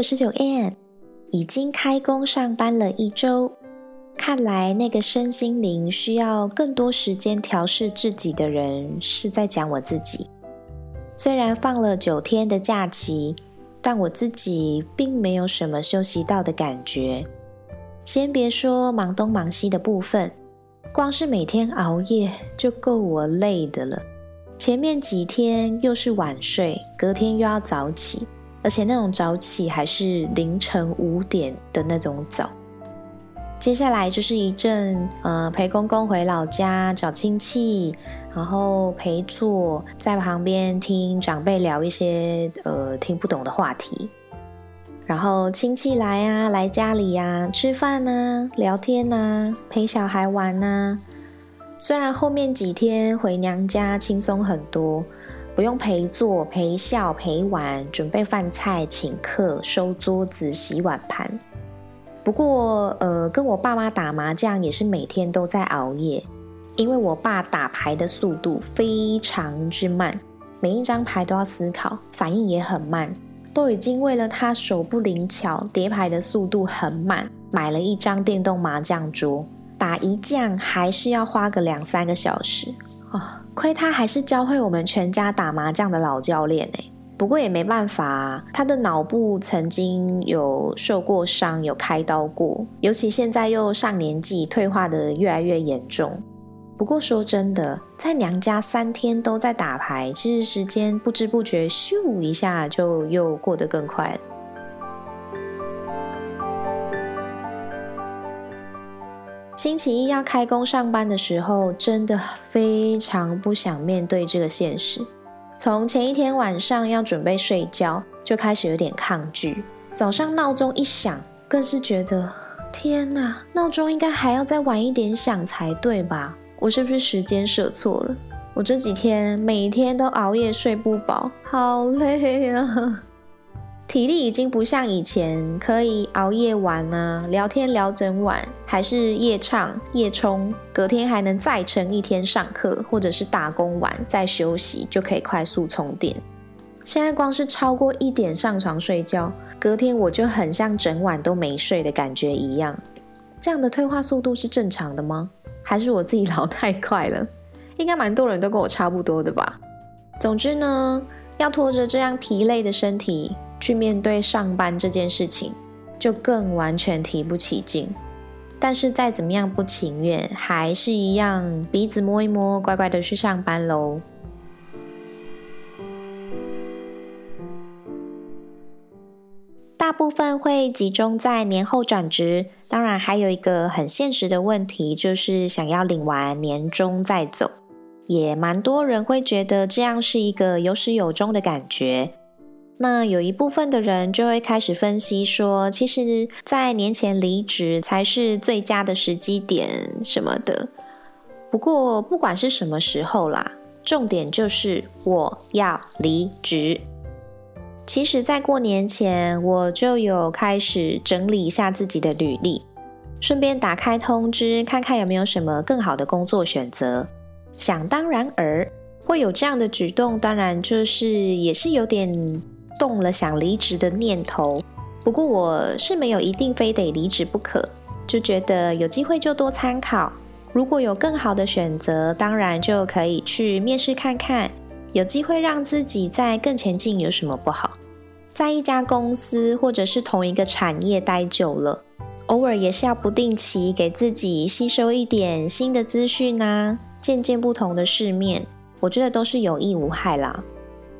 我是九 n 已经开工上班了一周，看来那个身心灵需要更多时间调试自己的人是在讲我自己。虽然放了九天的假期，但我自己并没有什么休息到的感觉。先别说忙东忙西的部分，光是每天熬夜就够我累的了。前面几天又是晚睡，隔天又要早起。而且那种早起还是凌晨五点的那种早。接下来就是一阵呃陪公公回老家找亲戚，然后陪坐在旁边听长辈聊一些呃听不懂的话题，然后亲戚来啊来家里呀吃饭呐聊天呐陪小孩玩呐。虽然后面几天回娘家轻松很多。不用陪坐、陪笑、陪玩，准备饭菜、请客、收桌子、洗碗盘。不过，呃，跟我爸妈打麻将也是每天都在熬夜，因为我爸打牌的速度非常之慢，每一张牌都要思考，反应也很慢。都已经为了他手不灵巧、叠牌的速度很慢，买了一张电动麻将桌，打一将还是要花个两三个小时啊。亏他还是教会我们全家打麻将的老教练呢。不过也没办法，他的脑部曾经有受过伤，有开刀过，尤其现在又上年纪，退化的越来越严重。不过说真的，在娘家三天都在打牌，其实时间不知不觉咻一下就又过得更快了。星期一要开工上班的时候，真的非常不想面对这个现实。从前一天晚上要准备睡觉，就开始有点抗拒。早上闹钟一响，更是觉得天哪，闹钟应该还要再晚一点响才对吧？我是不是时间设错了？我这几天每天都熬夜睡不饱，好累啊！体力已经不像以前可以熬夜玩啊，聊天聊整晚，还是夜唱夜冲，隔天还能再撑一天上课或者是打工完再休息，就可以快速充电。现在光是超过一点上床睡觉，隔天我就很像整晚都没睡的感觉一样。这样的退化速度是正常的吗？还是我自己老太快了？应该蛮多人都跟我差不多的吧。总之呢，要拖着这样疲累的身体。去面对上班这件事情，就更完全提不起劲。但是再怎么样不情愿，还是一样鼻子摸一摸，乖乖的去上班喽。大部分会集中在年后转职，当然还有一个很现实的问题，就是想要领完年终再走。也蛮多人会觉得这样是一个有始有终的感觉。那有一部分的人就会开始分析说，其实，在年前离职才是最佳的时机点什么的。不过，不管是什么时候啦，重点就是我要离职。其实，在过年前，我就有开始整理一下自己的履历，顺便打开通知，看看有没有什么更好的工作选择。想当然尔，会有这样的举动，当然就是也是有点。动了想离职的念头，不过我是没有一定非得离职不可，就觉得有机会就多参考，如果有更好的选择，当然就可以去面试看看，有机会让自己在更前进，有什么不好？在一家公司或者是同一个产业待久了，偶尔也是要不定期给自己吸收一点新的资讯啊，见见不同的世面，我觉得都是有益无害啦。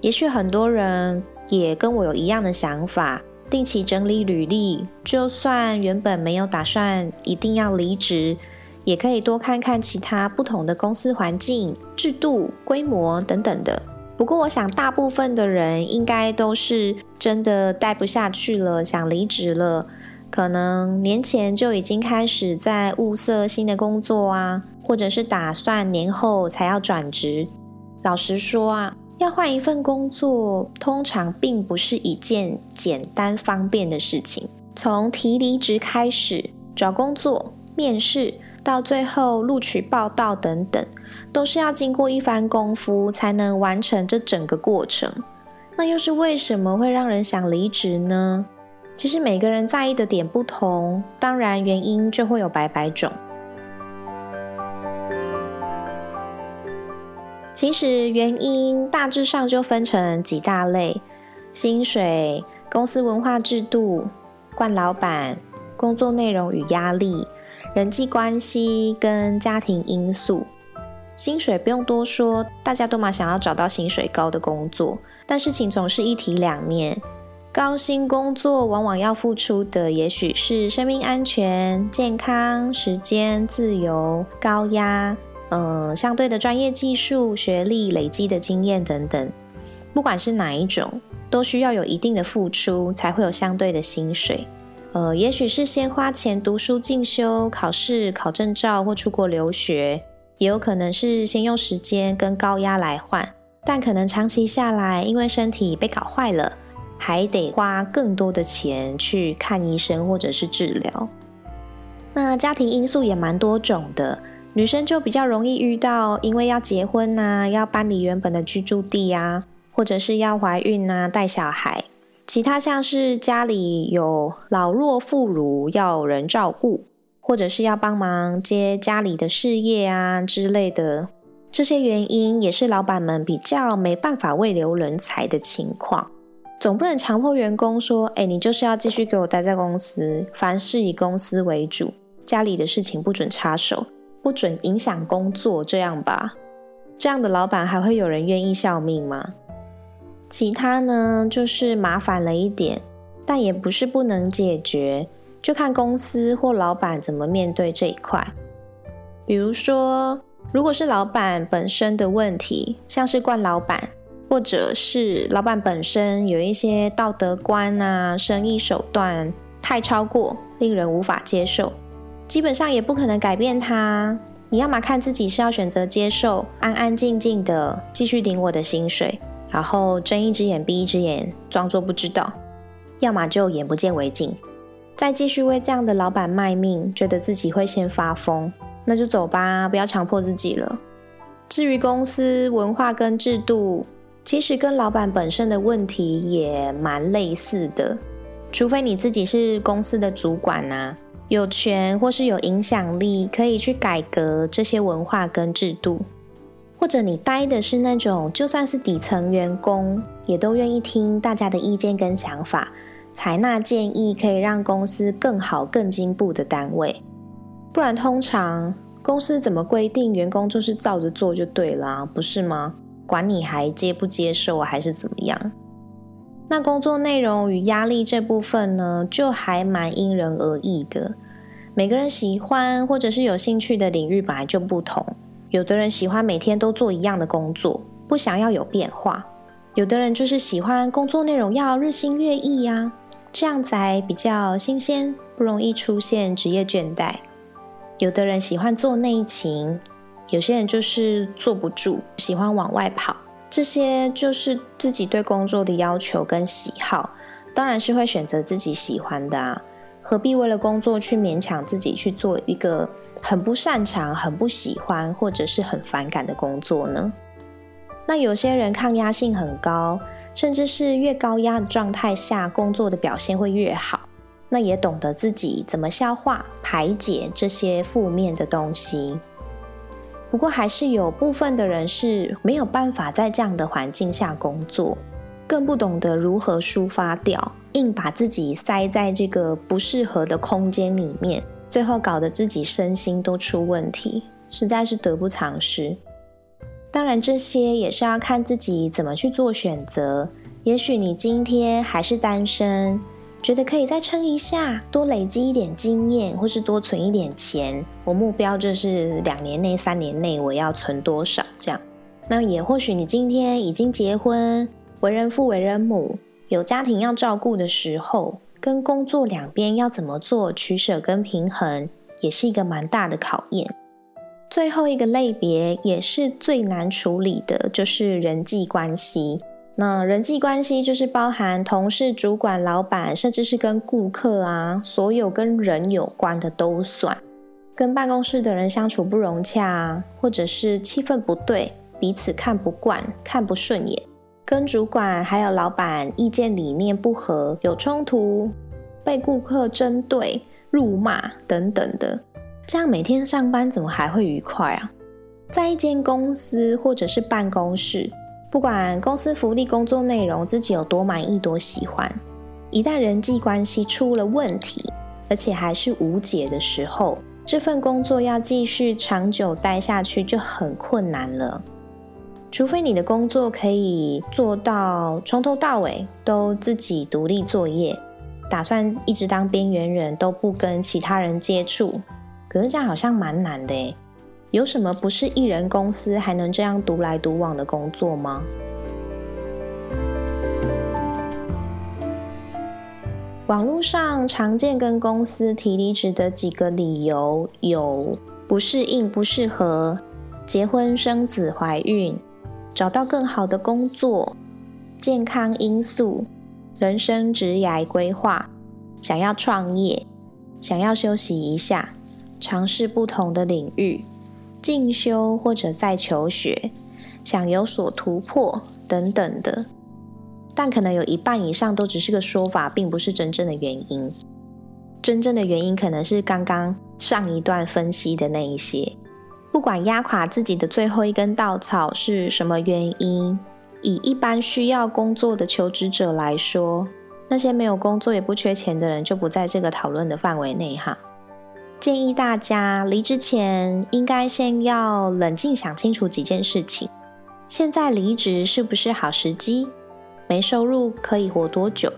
也许很多人。也跟我有一样的想法，定期整理履历。就算原本没有打算一定要离职，也可以多看看其他不同的公司环境、制度、规模等等的。不过，我想大部分的人应该都是真的待不下去了，想离职了。可能年前就已经开始在物色新的工作啊，或者是打算年后才要转职。老实说啊，要换一份工作，通常并不是一件简单方便的事情。从提离职开始，找工作、面试。到最后录取报道等等，都是要经过一番功夫才能完成这整个过程。那又是为什么会让人想离职呢？其实每个人在意的点不同，当然原因就会有百百种。其实原因大致上就分成几大类：薪水、公司文化制度、惯老板、工作内容与压力。人际关系跟家庭因素，薪水不用多说，大家都嘛想要找到薪水高的工作。但事情总是一体两面，高薪工作往往要付出的，也许是生命安全、健康、时间、自由、高压，嗯，相对的专业技术、学历累积的经验等等。不管是哪一种，都需要有一定的付出，才会有相对的薪水。呃，也许是先花钱读书进修、考试、考证照或出国留学，也有可能是先用时间跟高压来换，但可能长期下来，因为身体被搞坏了，还得花更多的钱去看医生或者是治疗。那家庭因素也蛮多种的，女生就比较容易遇到，因为要结婚呐，要搬离原本的居住地啊，或者是要怀孕呐，带小孩。其他像是家里有老弱妇孺要人照顾，或者是要帮忙接家里的事业啊之类的，这些原因也是老板们比较没办法未留人才的情况。总不能强迫员工说：“哎，你就是要继续给我待在公司，凡事以公司为主，家里的事情不准插手，不准影响工作，这样吧？”这样的老板还会有人愿意效命吗？其他呢，就是麻烦了一点，但也不是不能解决，就看公司或老板怎么面对这一块。比如说，如果是老板本身的问题，像是惯老板，或者是老板本身有一些道德观啊、生意手段太超过，令人无法接受，基本上也不可能改变他。你要么看自己是要选择接受，安安静静的继续领我的薪水。然后睁一只眼闭一只眼，装作不知道；要么就眼不见为净，再继续为这样的老板卖命，觉得自己会先发疯，那就走吧，不要强迫自己了。至于公司文化跟制度，其实跟老板本身的问题也蛮类似的，除非你自己是公司的主管呐，有权或是有影响力，可以去改革这些文化跟制度。或者你待的是那种，就算是底层员工，也都愿意听大家的意见跟想法，采纳建议，可以让公司更好、更进步的单位。不然，通常公司怎么规定，员工就是照着做就对了，不是吗？管你还接不接受，还是怎么样？那工作内容与压力这部分呢，就还蛮因人而异的。每个人喜欢或者是有兴趣的领域本来就不同。有的人喜欢每天都做一样的工作，不想要有变化；有的人就是喜欢工作内容要日新月异呀，这样才比较新鲜，不容易出现职业倦怠。有的人喜欢做内勤，有些人就是坐不住，喜欢往外跑。这些就是自己对工作的要求跟喜好，当然是会选择自己喜欢的啊。何必为了工作去勉强自己去做一个很不擅长、很不喜欢或者是很反感的工作呢？那有些人抗压性很高，甚至是越高压的状态下工作的表现会越好。那也懂得自己怎么消化、排解这些负面的东西。不过还是有部分的人是没有办法在这样的环境下工作。更不懂得如何抒发掉，硬把自己塞在这个不适合的空间里面，最后搞得自己身心都出问题，实在是得不偿失。当然，这些也是要看自己怎么去做选择。也许你今天还是单身，觉得可以再撑一下，多累积一点经验，或是多存一点钱。我目标就是两年内、三年内我要存多少这样。那也或许你今天已经结婚，为人父、为人母，有家庭要照顾的时候，跟工作两边要怎么做取舍跟平衡，也是一个蛮大的考验。最后一个类别也是最难处理的，就是人际关系。那人际关系就是包含同事、主管、老板，甚至是跟顾客啊，所有跟人有关的都算。跟办公室的人相处不融洽，或者是气氛不对，彼此看不惯、看不顺眼；跟主管还有老板意见理念不合，有冲突，被顾客针对、辱骂等等的，这样每天上班怎么还会愉快啊？在一间公司或者是办公室。不管公司福利、工作内容，自己有多满意、多喜欢，一旦人际关系出了问题，而且还是无解的时候，这份工作要继续长久待下去就很困难了。除非你的工作可以做到从头到尾都自己独立作业，打算一直当边缘人，都不跟其他人接触，可是这样好像蛮难的诶。有什么不是艺人公司还能这样独来独往的工作吗？网络上常见跟公司提离职的几个理由有：不适应、不适合、结婚生子、怀孕、找到更好的工作、健康因素、人生职涯规划、想要创业、想要休息一下、尝试不同的领域。进修或者在求学，想有所突破等等的，但可能有一半以上都只是个说法，并不是真正的原因。真正的原因可能是刚刚上一段分析的那一些。不管压垮自己的最后一根稻草是什么原因，以一般需要工作的求职者来说，那些没有工作也不缺钱的人就不在这个讨论的范围内哈。建议大家离职前应该先要冷静想清楚几件事情：现在离职是不是好时机？没收入可以活多久？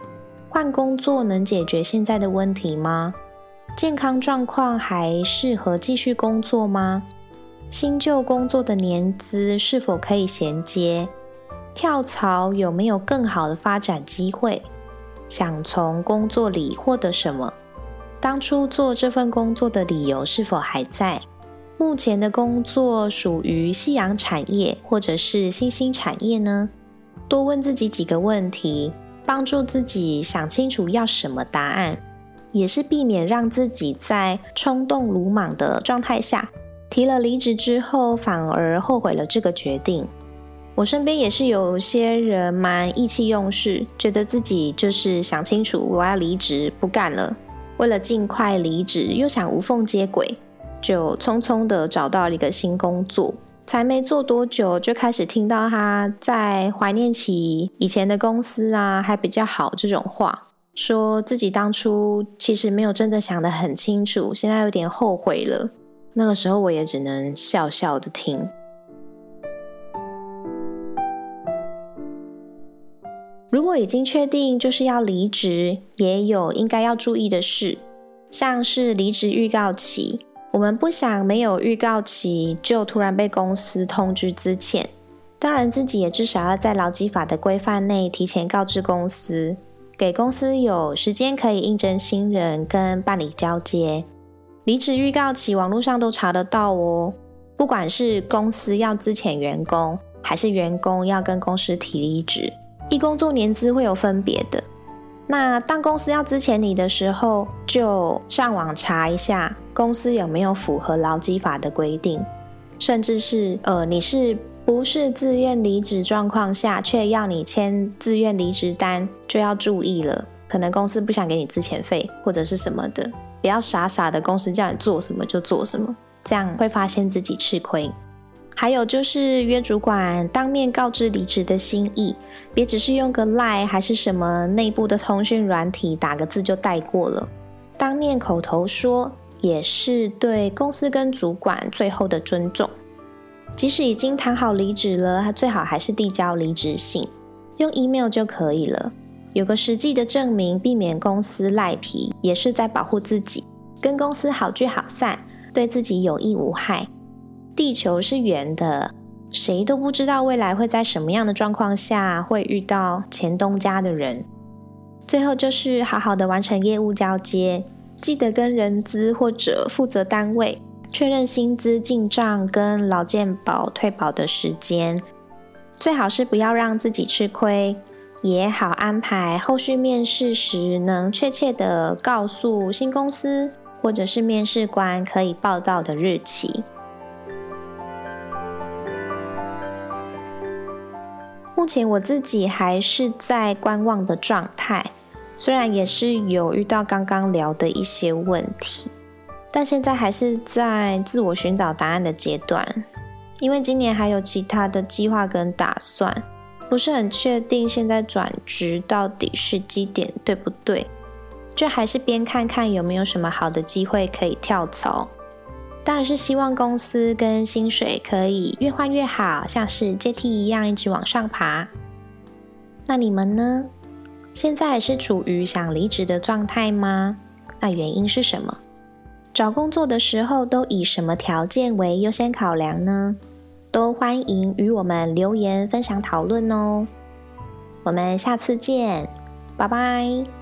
换工作能解决现在的问题吗？健康状况还适合继续工作吗？新旧工作的年资是否可以衔接？跳槽有没有更好的发展机会？想从工作里获得什么？当初做这份工作的理由是否还在？目前的工作属于夕阳产业或者是新兴产业呢？多问自己几个问题，帮助自己想清楚要什么答案，也是避免让自己在冲动鲁莽的状态下提了离职之后反而后悔了这个决定。我身边也是有些人蛮意气用事，觉得自己就是想清楚我要离职不干了。为了尽快离职，又想无缝接轨，就匆匆的找到了一个新工作。才没做多久，就开始听到他在怀念起以前的公司啊，还比较好这种话，说自己当初其实没有真的想得很清楚，现在有点后悔了。那个时候我也只能笑笑的听。如果已经确定就是要离职，也有应该要注意的事，像是离职预告期。我们不想没有预告期就突然被公司通知资遣，当然自己也至少要在劳基法的规范内提前告知公司，给公司有时间可以应征新人跟办理交接。离职预告期网络上都查得到哦，不管是公司要资遣员工，还是员工要跟公司提离职。一工作年资会有分别的，那当公司要资遣你的时候，就上网查一下公司有没有符合劳基法的规定，甚至是呃你是不是自愿离职状况下，却要你签自愿离职单，就要注意了，可能公司不想给你资遣费或者是什么的，不要傻傻的公司叫你做什么就做什么，这样会发现自己吃亏。还有就是约主管当面告知离职的心意，别只是用个 line 还是什么内部的通讯软体打个字就带过了。当面口头说也是对公司跟主管最后的尊重。即使已经谈好离职了，他最好还是递交离职信，用 email 就可以了。有个实际的证明，避免公司赖皮，也是在保护自己，跟公司好聚好散，对自己有益无害。地球是圆的，谁都不知道未来会在什么样的状况下会遇到前东家的人。最后就是好好的完成业务交接，记得跟人资或者负责单位确认薪资进账跟劳健保退保的时间，最好是不要让自己吃亏。也好安排后续面试时，能确切的告诉新公司或者是面试官可以报道的日期。目前我自己还是在观望的状态，虽然也是有遇到刚刚聊的一些问题，但现在还是在自我寻找答案的阶段，因为今年还有其他的计划跟打算。不是很确定现在转职到底是基点对不对，就还是边看看有没有什么好的机会可以跳槽。当然是希望公司跟薪水可以越换越好，像是阶梯一样一直往上爬。那你们呢？现在是处于想离职的状态吗？那原因是什么？找工作的时候都以什么条件为优先考量呢？都欢迎与我们留言分享讨论哦，我们下次见，拜拜。